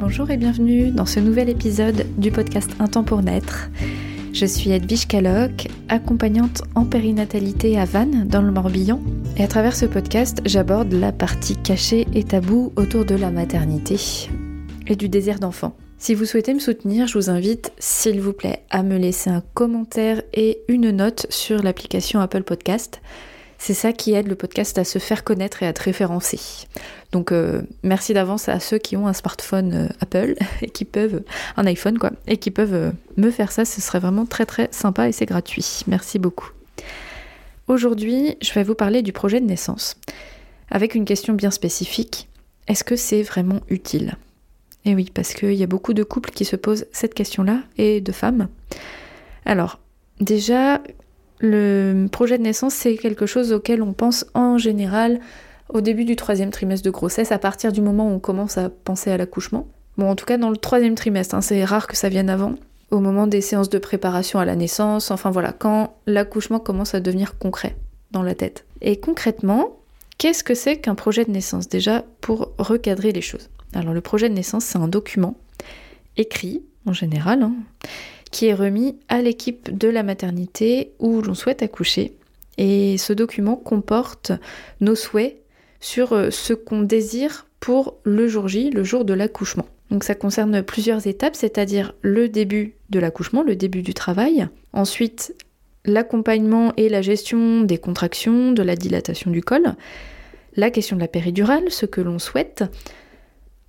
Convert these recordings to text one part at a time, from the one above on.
Bonjour et bienvenue dans ce nouvel épisode du podcast Un temps pour naître. Je suis Edwige Caloc, accompagnante en périnatalité à Vannes, dans le Morbihan. Et à travers ce podcast, j'aborde la partie cachée et taboue autour de la maternité et du désir d'enfant. Si vous souhaitez me soutenir, je vous invite, s'il vous plaît, à me laisser un commentaire et une note sur l'application Apple Podcast. C'est ça qui aide le podcast à se faire connaître et à être référencé. Donc euh, merci d'avance à ceux qui ont un smartphone euh, Apple et qui peuvent un iPhone quoi et qui peuvent euh, me faire ça, ce serait vraiment très très sympa et c'est gratuit. Merci beaucoup. Aujourd'hui, je vais vous parler du projet de naissance avec une question bien spécifique. Est-ce que c'est vraiment utile? Et oui, parce qu'il y a beaucoup de couples qui se posent cette question-là et de femmes. Alors, déjà, le projet de naissance, c'est quelque chose auquel on pense en général au début du troisième trimestre de grossesse, à partir du moment où on commence à penser à l'accouchement. Bon, en tout cas dans le troisième trimestre, hein, c'est rare que ça vienne avant, au moment des séances de préparation à la naissance, enfin voilà, quand l'accouchement commence à devenir concret dans la tête. Et concrètement, qu'est-ce que c'est qu'un projet de naissance? Déjà, pour recadrer les choses. Alors le projet de naissance, c'est un document écrit, en général, hein, qui est remis à l'équipe de la maternité où l'on souhaite accoucher. Et ce document comporte nos souhaits sur euh, ce qu'on désire pour le jour J, le jour de l'accouchement. Donc ça concerne plusieurs étapes, c'est-à-dire le début de l'accouchement, le début du travail, ensuite l'accompagnement et la gestion des contractions, de la dilatation du col, la question de la péridurale, ce que l'on souhaite,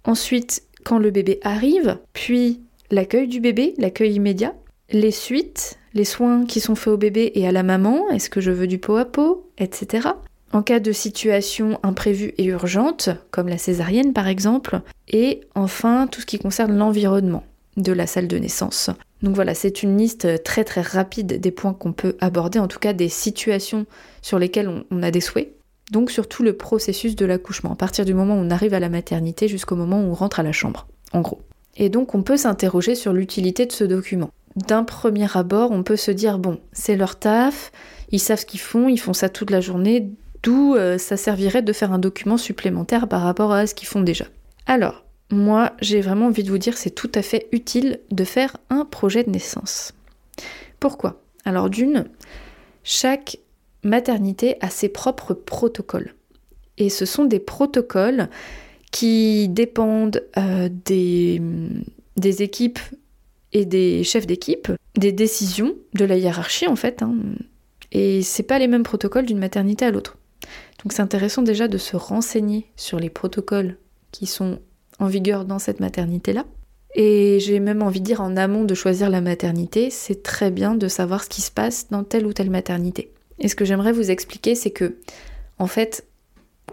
ensuite quand le bébé arrive, puis l'accueil du bébé, l'accueil immédiat, les suites, les soins qui sont faits au bébé et à la maman, est-ce que je veux du pot à pot, etc. En cas de situation imprévue et urgente, comme la césarienne par exemple, et enfin tout ce qui concerne l'environnement de la salle de naissance. Donc voilà, c'est une liste très très rapide des points qu'on peut aborder, en tout cas des situations sur lesquelles on, a des souhaits. Donc surtout le processus de l'accouchement, à partir du moment où on arrive à la maternité jusqu'au moment où on rentre à la chambre, en gros. Et donc on peut s'interroger sur l'utilité de ce document. D'un premier abord, on peut se dire, bon, c'est leur taf, ils savent ce qu'ils font, ils font ça toute la journée, d'où euh, ça servirait de faire un document supplémentaire par rapport à ce qu'ils font déjà. Alors, moi, j'ai vraiment envie de vous dire, c'est tout à fait utile de faire un projet de naissance. Pourquoi? Alors d'une, chaque maternité a ses propres protocoles. Et ce sont des protocoles qui dépendent euh, des, des, équipes et des chefs d'équipe, des décisions de la hiérarchie en fait. Hein. Et c'est pas les mêmes protocoles d'une maternité à l'autre. Donc c'est intéressant déjà de se renseigner sur les protocoles qui sont en vigueur dans cette maternité-là. Et j'ai même envie de dire en amont de choisir la maternité, c'est très bien de savoir ce qui se passe dans telle ou telle maternité. Et ce que j'aimerais vous expliquer, c'est que, en fait,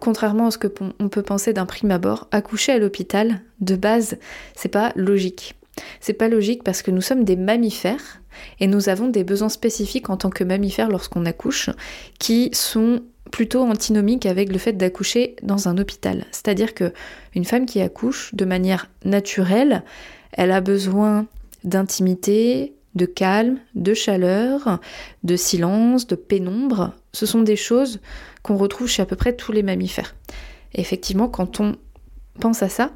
contrairement à ce que on peut penser d'un prime abord, accoucher à l'hôpital, de base, c'est pas logique. C'est pas logique parce que nous sommes des mammifères et nous avons des besoins spécifiques en tant que mammifères lorsqu'on accouche qui sont plutôt antinomiques avec le fait d'accoucher dans un hôpital. C'est-à-dire que une femme qui accouche de manière naturelle, elle a besoin d'intimité, de calme, de chaleur, de silence, de pénombre. Ce sont des choses qu'on retrouve chez à peu près tous les mammifères. Et effectivement, quand on pense à ça,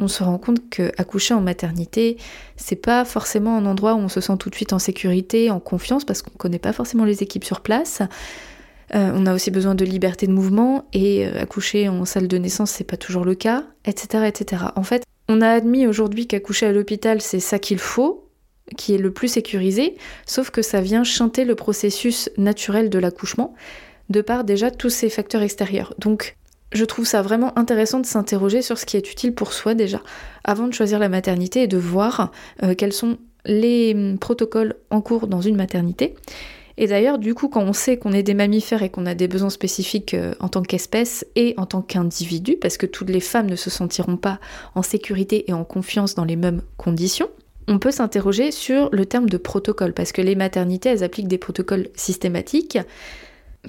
on se rend compte que accoucher en maternité, c'est pas forcément un endroit où on se sent tout de suite en sécurité, en confiance, parce qu'on connaît pas forcément les équipes sur place. Euh, on a aussi besoin de liberté de mouvement et euh, accoucher en salle de naissance, c'est pas toujours le cas, etc., etc. En fait, on a admis aujourd'hui qu'accoucher à l'hôpital, c'est ça qu'il faut, qui est le plus sécurisé, sauf que ça vient chanter le processus naturel de l'accouchement, de par déjà tous ces facteurs extérieurs. Donc, je trouve ça vraiment intéressant de s'interroger sur ce qui est utile pour soi déjà, avant de choisir la maternité et de voir euh, quels sont les hum, protocoles en cours dans une maternité. Et d'ailleurs, du coup, quand on sait qu'on est des mammifères et qu'on a des besoins spécifiques euh, en tant qu'espèce et en tant qu'individu, parce que toutes les femmes ne se sentiront pas en sécurité et en confiance dans les mêmes conditions, on peut s'interroger sur le terme de protocole, parce que les maternités, elles appliquent des protocoles systématiques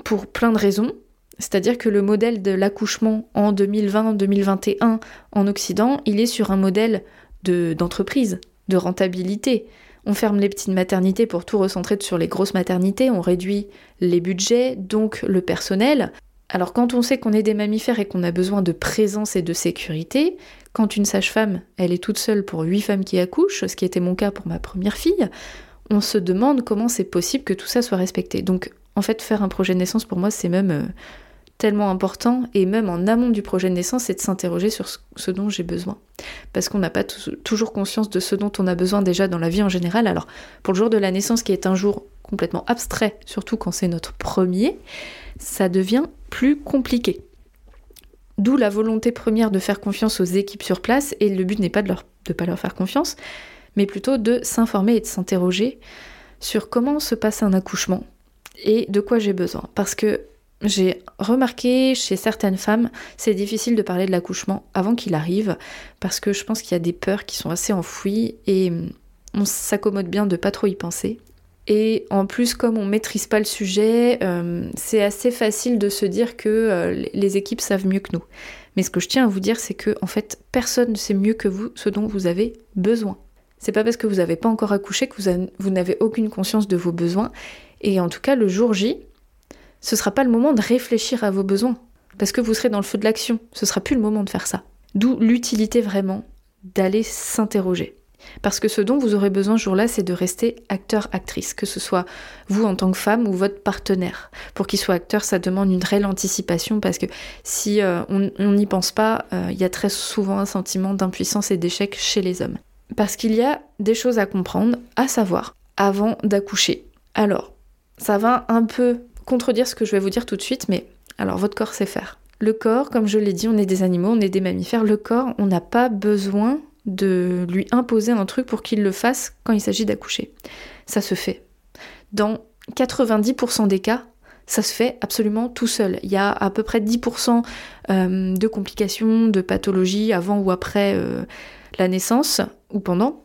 pour plein de raisons. C'est-à-dire que le modèle de l'accouchement en 2020-2021 en Occident, il est sur un modèle d'entreprise, de rentabilité. On ferme les petites maternités pour tout recentrer sur les grosses maternités, on réduit les budgets, donc le personnel. Alors quand on sait qu'on est des mammifères et qu'on a besoin de présence et de sécurité, quand une sage-femme, elle est toute seule pour huit femmes qui accouchent, ce qui était mon cas pour ma première fille, on se demande comment c'est possible que tout ça soit respecté. Donc en fait, faire un projet de naissance pour moi, c'est même euh, tellement important, et même en amont du projet de naissance, c'est de s'interroger sur ce dont j'ai besoin. Parce qu'on n'a pas toujours conscience de ce dont on a besoin déjà dans la vie en général. Alors pour le jour de la naissance, qui est un jour complètement abstrait, surtout quand c'est notre premier, ça devient plus compliqué. D'où la volonté première de faire confiance aux équipes sur place, et le but n'est pas de ne pas leur faire confiance, mais plutôt de s'informer et de s'interroger sur comment se passe un accouchement et de quoi j'ai besoin. Parce que j'ai remarqué chez certaines femmes, c'est difficile de parler de l'accouchement avant qu'il arrive, parce que je pense qu'il y a des peurs qui sont assez enfouies et on s'accommode bien de pas trop y penser. Et en plus, comme on maîtrise pas le sujet, euh, c'est assez facile de se dire que euh, les équipes savent mieux que nous. Mais ce que je tiens à vous dire, c'est que en fait, personne ne sait mieux que vous ce dont vous avez besoin. C'est pas parce que vous n'avez pas encore accouché que vous, vous n'avez aucune conscience de vos besoins. Et en tout cas, le jour J, ce sera pas le moment de réfléchir à vos besoins. Parce que vous serez dans le feu de l'action. Ce sera plus le moment de faire ça. D'où l'utilité vraiment d'aller s'interroger. Parce que ce dont vous aurez besoin ce jour-là, c'est de rester acteur-actrice, que ce soit vous en tant que femme ou votre partenaire. Pour qu'il soit acteur, ça demande une réelle anticipation parce que si euh, on n'y pense pas, euh, il y a très souvent un sentiment d'impuissance et d'échec chez les hommes. Parce qu'il y a des choses à comprendre, à savoir, avant d'accoucher. Alors, ça va un peu contredire ce que je vais vous dire tout de suite, mais alors votre corps sait faire. Le corps, comme je l'ai dit, on est des animaux, on est des mammifères. Le corps, on n'a pas besoin de lui imposer un truc pour qu'il le fasse quand il s'agit d'accoucher. Ça se fait. Dans 90% des cas, ça se fait absolument tout seul. Il y a à peu près 10% euh, de complications, de pathologies avant ou après euh, la naissance ou pendant.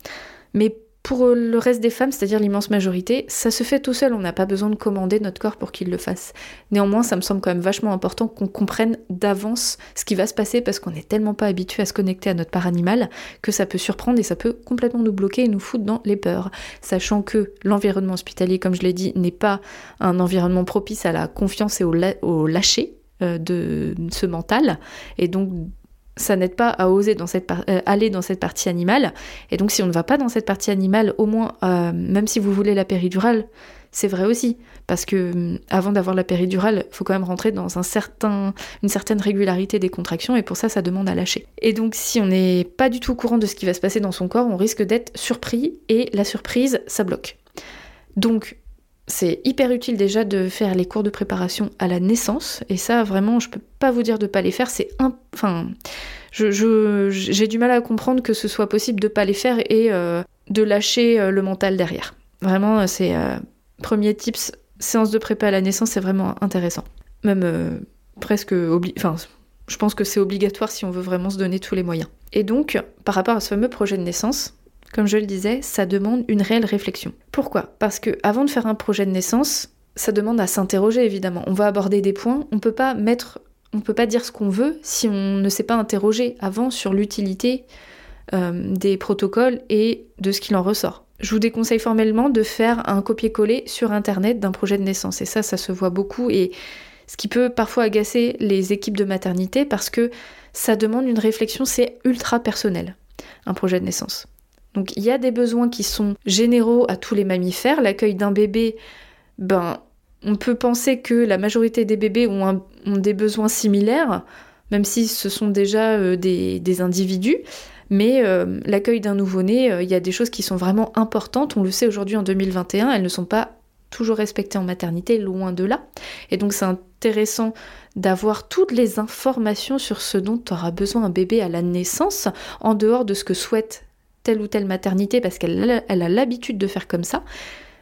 Mais pour le reste des femmes, c'est-à-dire l'immense majorité, ça se fait tout seul, on n'a pas besoin de commander notre corps pour qu'il le fasse. Néanmoins, ça me semble quand même vachement important qu'on comprenne d'avance ce qui va se passer parce qu'on n'est tellement pas habitué à se connecter à notre part animal que ça peut surprendre et ça peut complètement nous bloquer et nous foutre dans les peurs. Sachant que l'environnement hospitalier, comme je l'ai dit, n'est pas un environnement propice à la confiance et au, lâcher euh, de ce mental. Et donc ça n'aide pas à oser euh, aller dans cette partie animale. Et donc si on ne va pas dans cette partie animale, au moins, euh, même si vous voulez la péridurale, c'est vrai aussi. Parce que euh, avant d'avoir la péridurale, il faut quand même rentrer dans une certaine régularité des contractions, et pour ça, ça demande à lâcher. Et donc si on n'est pas du tout au courant de ce qui va se passer dans son corps, on risque d'être surpris, et la surprise, ça bloque. Donc c'est hyper utile déjà de faire les cours de préparation à la naissance. Et ça, vraiment, je peux pas vous dire de pas les faire. C'est un... Enfin, j'ai du mal à comprendre que ce soit possible de pas les faire et euh, de lâcher euh, le mental derrière. Vraiment, c'est euh, premier tips, séance de prépa à la naissance, c'est vraiment intéressant. Même presque enfin, je pense que c'est obligatoire si on veut vraiment se donner tous les moyens. Et donc, par rapport à ce fameux projet de naissance, comme je le disais, ça demande une réelle réflexion. Pourquoi? Parce que avant de faire un projet de naissance, ça demande à s'interroger évidemment. On va aborder des points, on peut pas mettre on peut pas dire ce qu'on veut si on ne s'est pas interrogé avant sur l'utilité euh, des protocoles et de ce qu'il en ressort. Je vous déconseille formellement de faire un copier-coller sur internet d'un projet de naissance et ça ça se voit beaucoup et ce qui peut parfois agacer les équipes de maternité parce que ça demande une réflexion, c'est ultra personnel, un projet de naissance. Donc il y a des besoins qui sont généraux à tous les mammifères. L'accueil d'un bébé, ben, on peut penser que la majorité des bébés ont, des besoins similaires, même si ce sont déjà euh, des, individus. Mais euh, l'accueil d'un nouveau-né, euh, il y a des choses qui sont vraiment importantes. On le sait aujourd'hui en 2021, elles ne sont pas toujours respectées en maternité, loin de là. Et donc c'est intéressant d'avoir toutes les informations sur ce dont aura besoin un bébé à la naissance, en dehors de ce que souhaite telle ou telle maternité parce qu'elle a l'habitude de faire comme ça.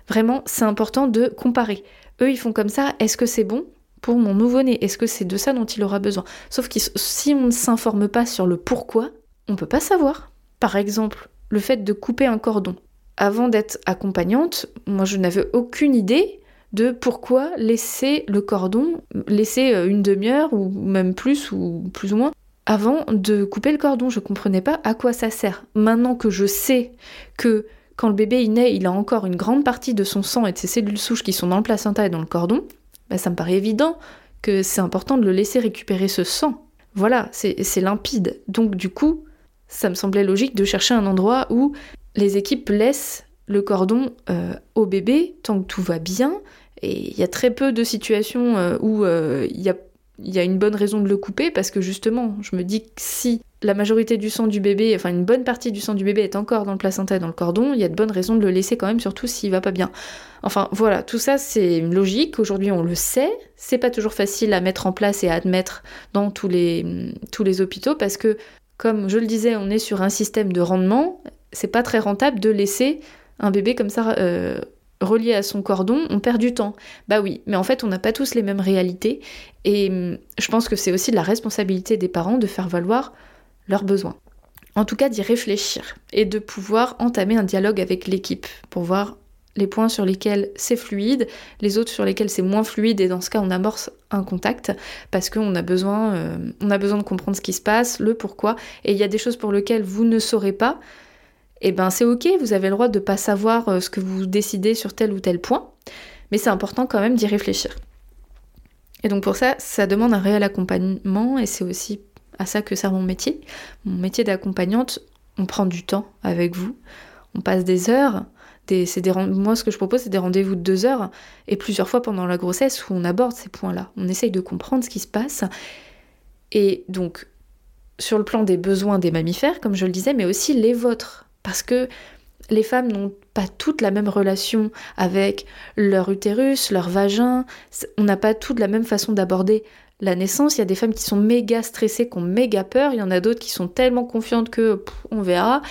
Vraiment, c'est important de comparer. Eux, ils font comme ça, est-ce que c'est bon pour mon nouveau-né? Est-ce que c'est de ça dont il aura besoin? Sauf que si on ne s'informe pas sur le pourquoi, on peut pas savoir. Par exemple, le fait de couper un cordon. Avant d'être accompagnante, moi je n'avais aucune idée de pourquoi laisser le cordon, laisser euh, une demi-heure ou même plus ou plus ou moins avant de couper le cordon, je comprenais pas à quoi ça sert. Maintenant que je sais que quand le bébé naît, il a encore une grande partie de son sang et de ses cellules souches qui sont dans le placenta et dans le cordon, bah, ça me paraît évident que c'est important de le laisser récupérer ce sang. Voilà, c'est limpide. Donc du coup, ça me semblait logique de chercher un endroit où les équipes laissent le cordon euh, au bébé tant que tout va bien. Et il y a très peu de situations euh, où euh, il y a il y a une bonne raison de le couper parce que justement, je me dis que si la majorité du sang du bébé, enfin une bonne partie du sang du bébé est encore dans le placenta et dans le cordon, il y a de bonnes raisons de le laisser quand même, surtout s'il va pas bien. Enfin voilà, tout ça c'est une logique, aujourd'hui on le sait, c'est pas toujours facile à mettre en place et à admettre dans tous les, tous les hôpitaux parce que, comme je le disais, on est sur un système de rendement, c'est pas très rentable de laisser un bébé comme ça euh, relié à son cordon, on perd du temps. Bah oui, mais en fait, on n'a pas tous les mêmes réalités. Et hum, je pense que c'est aussi de la responsabilité des parents de faire valoir leurs besoins. En tout cas, d'y réfléchir et de pouvoir entamer un dialogue avec l'équipe pour voir les points sur lesquels c'est fluide, les autres sur lesquels c'est moins fluide, et dans ce cas, on amorce un contact parce qu'on a besoin, euh, on a besoin de comprendre ce qui se passe, le pourquoi, et il y a des choses pour lesquelles vous ne saurez pas, eh ben c'est ok, vous avez le droit de ne pas savoir euh, ce que vous décidez sur tel ou tel point, mais c'est important quand même d'y réfléchir. Et donc pour ça, ça demande un réel accompagnement et c'est aussi à ça que sert mon métier. Mon métier d'accompagnante, on prend du temps avec vous, on passe des heures. Moi, ce que je propose, c'est des rendez-vous de deux heures et plusieurs fois pendant la grossesse où on aborde ces points-là. On essaye de comprendre ce qui se passe. Et donc, sur le plan des besoins des mammifères, comme je le disais, mais aussi les vôtres. Parce que les femmes n'ont pas toutes la même relation avec leur utérus, leur vagin. On n'a pas toutes la même façon d'aborder la naissance. Il y a des femmes qui sont méga stressées, qui ont méga peur. Il y en a d'autres qui sont tellement confiantes que on verra.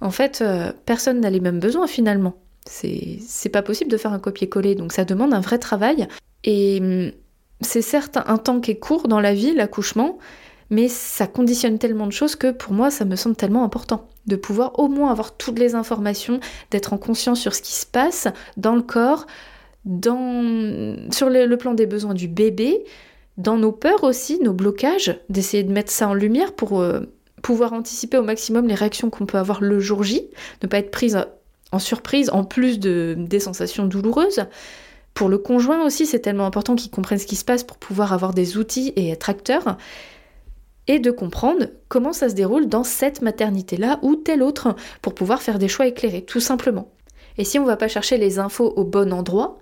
En fait, euh, personne n'a les mêmes besoins finalement. C'est pas possible de faire un copier-coller. Donc ça demande un vrai travail. Et hum, c'est certes un temps qui est court dans la vie, l'accouchement, mais ça conditionne tellement de choses que pour moi, ça me semble tellement important de pouvoir au moins avoir toutes les informations, d'être en conscience sur ce qui se passe dans le corps, dans, sur le, plan des besoins du bébé, dans nos peurs aussi, nos blocages, d'essayer de mettre ça en lumière pour euh, pouvoir anticiper au maximum les réactions qu'on peut avoir le jour J, ne pas être prise en surprise en plus de, des sensations douloureuses. Pour le conjoint aussi, c'est tellement important qu'il comprenne ce qui se passe pour pouvoir avoir des outils et être acteur et de comprendre comment ça se déroule dans cette maternité-là ou telle autre pour pouvoir faire des choix éclairés, tout simplement. Et si on ne va pas chercher les infos au bon endroit,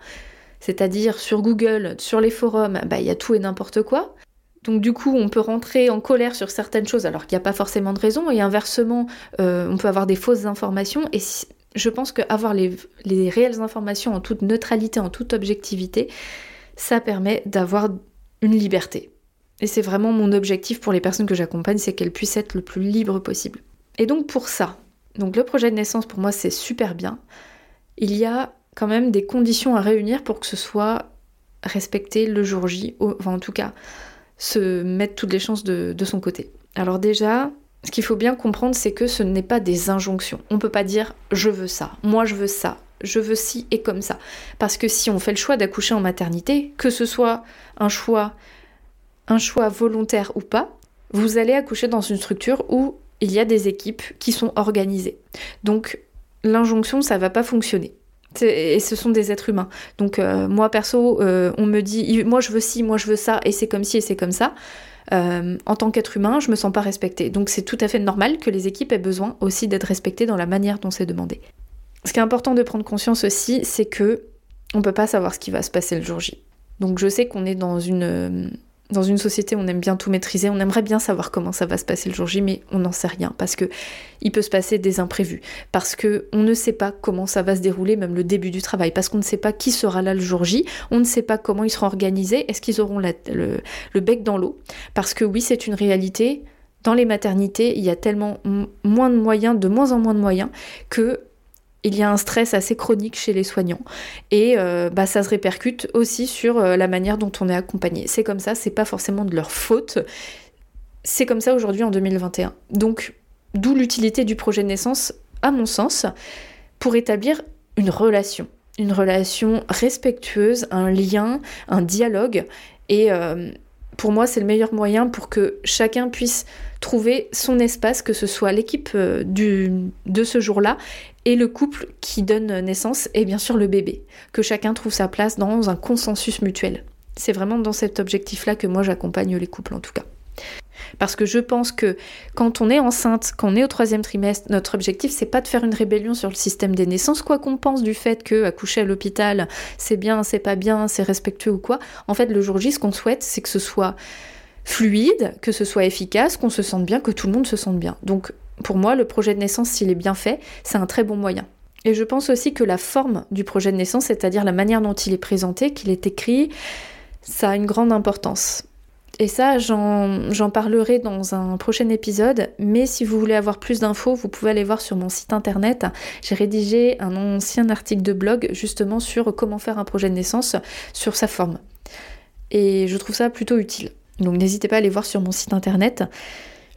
c'est-à-dire sur Google, sur les forums, bah, il y a tout et n'importe quoi. Donc du coup, on peut rentrer en colère sur certaines choses alors qu'il n'y a pas forcément de raison, et inversement, euh, on peut avoir des fausses informations. Et je pense qu'avoir les, les réelles informations en toute neutralité, en toute objectivité, ça permet d'avoir une liberté. Et c'est vraiment mon objectif pour les personnes que j'accompagne, c'est qu'elles puissent être le plus libres possible. Et donc pour ça, donc le projet de naissance pour moi c'est super bien. Il y a quand même des conditions à réunir pour que ce soit respecté le jour J, enfin en tout cas se mettre toutes les chances de, de son côté. Alors déjà, ce qu'il faut bien comprendre, c'est que ce n'est pas des injonctions. On peut pas dire je veux ça, moi je veux ça, je veux ci et comme ça. Parce que si on fait le choix d'accoucher en maternité, que ce soit un choix un choix volontaire ou pas, vous allez accoucher dans une structure où il y a des équipes qui sont organisées. Donc l'injonction, ça va pas fonctionner. Et ce sont des êtres humains. Donc euh, moi perso, euh, on me dit, moi je veux ci, moi je veux ça, et c'est comme ci et c'est comme ça. Euh, en tant qu'être humain, je me sens pas respectée. Donc c'est tout à fait normal que les équipes aient besoin aussi d'être respectées dans la manière dont c'est demandé. Ce qui est important de prendre conscience aussi, c'est que on peut pas savoir ce qui va se passer le jour J. Donc je sais qu'on est dans une dans une société, on aime bien tout maîtriser, on aimerait bien savoir comment ça va se passer le jour J, mais on n'en sait rien parce que il peut se passer des imprévus, parce que on ne sait pas comment ça va se dérouler, même le début du travail, parce qu'on ne sait pas qui sera là le jour J, on ne sait pas comment ils seront organisés, est-ce qu'ils auront le, le bec dans l'eau, parce que oui, c'est une réalité. Dans les maternités, il y a tellement moins de moyens, de moins en moins de moyens, que il y a un stress assez chronique chez les soignants et euh, bah, ça se répercute aussi sur euh, la manière dont on est accompagné. C'est comme ça, c'est pas forcément de leur faute. C'est comme ça aujourd'hui en 2021. Donc, d'où l'utilité du projet de naissance, à mon sens, pour établir une relation. Une relation respectueuse, un lien, un dialogue. Et euh, pour moi, c'est le meilleur moyen pour que chacun puisse trouver son espace, que ce soit l'équipe de ce jour-là et le couple qui donne naissance et bien sûr le bébé. Que chacun trouve sa place dans un consensus mutuel. C'est vraiment dans cet objectif-là que moi j'accompagne les couples en tout cas. Parce que je pense que quand on est enceinte, quand on est au troisième trimestre, notre objectif c'est pas de faire une rébellion sur le système des naissances, quoi qu'on pense du fait que accoucher à l'hôpital c'est bien, c'est pas bien, c'est respectueux ou quoi. En fait, le jour J, ce qu'on souhaite, c'est que ce soit fluide, que ce soit efficace, qu'on se sente bien, que tout le monde se sente bien. Donc pour moi, le projet de naissance, s'il est bien fait, c'est un très bon moyen. Et je pense aussi que la forme du projet de naissance, c'est-à-dire la manière dont il est présenté, qu'il est écrit, ça a une grande importance. Et ça, j'en parlerai dans un prochain épisode, mais si vous voulez avoir plus d'infos, vous pouvez aller voir sur mon site internet. J'ai rédigé un ancien article de blog justement sur comment faire un projet de naissance sur sa forme. Et je trouve ça plutôt utile. Donc n'hésitez pas à aller voir sur mon site internet.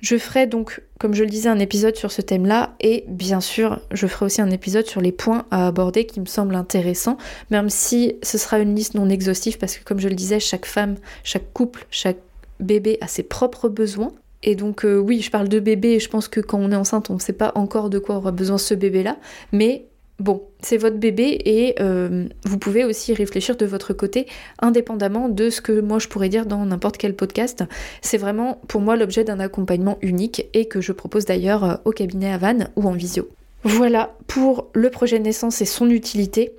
Je ferai donc, comme je le disais, un épisode sur ce thème-là et bien sûr, je ferai aussi un épisode sur les points à aborder qui me semblent intéressants, même si ce sera une liste non exhaustive parce que comme je le disais, chaque femme, chaque couple, chaque bébé a ses propres besoins. Et donc euh, oui, je parle de bébé et je pense que quand on est enceinte, on ne sait pas encore de quoi aura besoin ce bébé-là, mais bon, c'est votre bébé et euh, vous pouvez aussi réfléchir de votre côté indépendamment de ce que moi je pourrais dire dans n'importe quel podcast. C'est vraiment pour moi l'objet d'un accompagnement unique et que je propose d'ailleurs euh, au cabinet à Vannes ou en visio. Voilà pour le projet naissance et son utilité.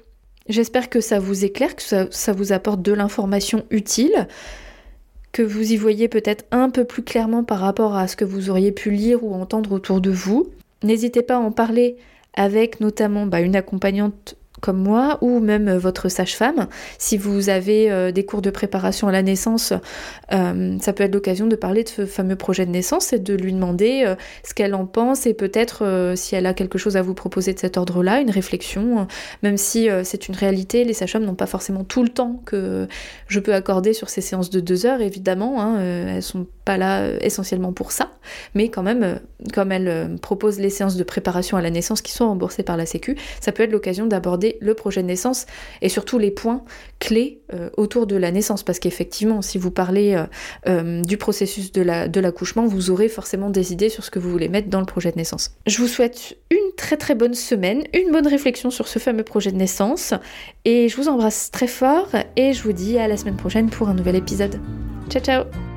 J'espère que ça vous éclaire, que ça vous apporte de l'information utile que vous y voyez peut-être un peu plus clairement par rapport à ce que vous auriez pu lire ou entendre autour de vous. N'hésitez pas à en parler avec notamment bah, une accompagnante comme moi ou même euh, votre sage-femme. Si vous avez euh, des cours de préparation à la naissance, euh, ça peut être l'occasion de parler de ce fameux projet de naissance et de lui demander ce qu'elle en pense et peut-être si elle a quelque chose à vous proposer de cet ordre-là, une réflexion, même si c'est une réalité, les sages-femmes n'ont pas forcément tout le temps que je peux accorder sur ces séances de deux heures, évidemment, hein, elles sont pas là essentiellement pour ça, mais quand même, comme elles proposent les séances de préparation à la naissance qui sont remboursées par la Sécu, ça peut être l'occasion d'aborder le projet de naissance et surtout les points clés euh, autour de la naissance. Parce qu'effectivement, si vous parlez euh, euh, du processus de l'accouchement, vous aurez forcément des idées sur ce que vous voulez mettre dans le projet de naissance. Je vous souhaite une très très bonne semaine, une bonne réflexion sur ce fameux projet de naissance et je vous embrasse très fort et je vous dis à la semaine prochaine pour un nouvel épisode. Ciao ciao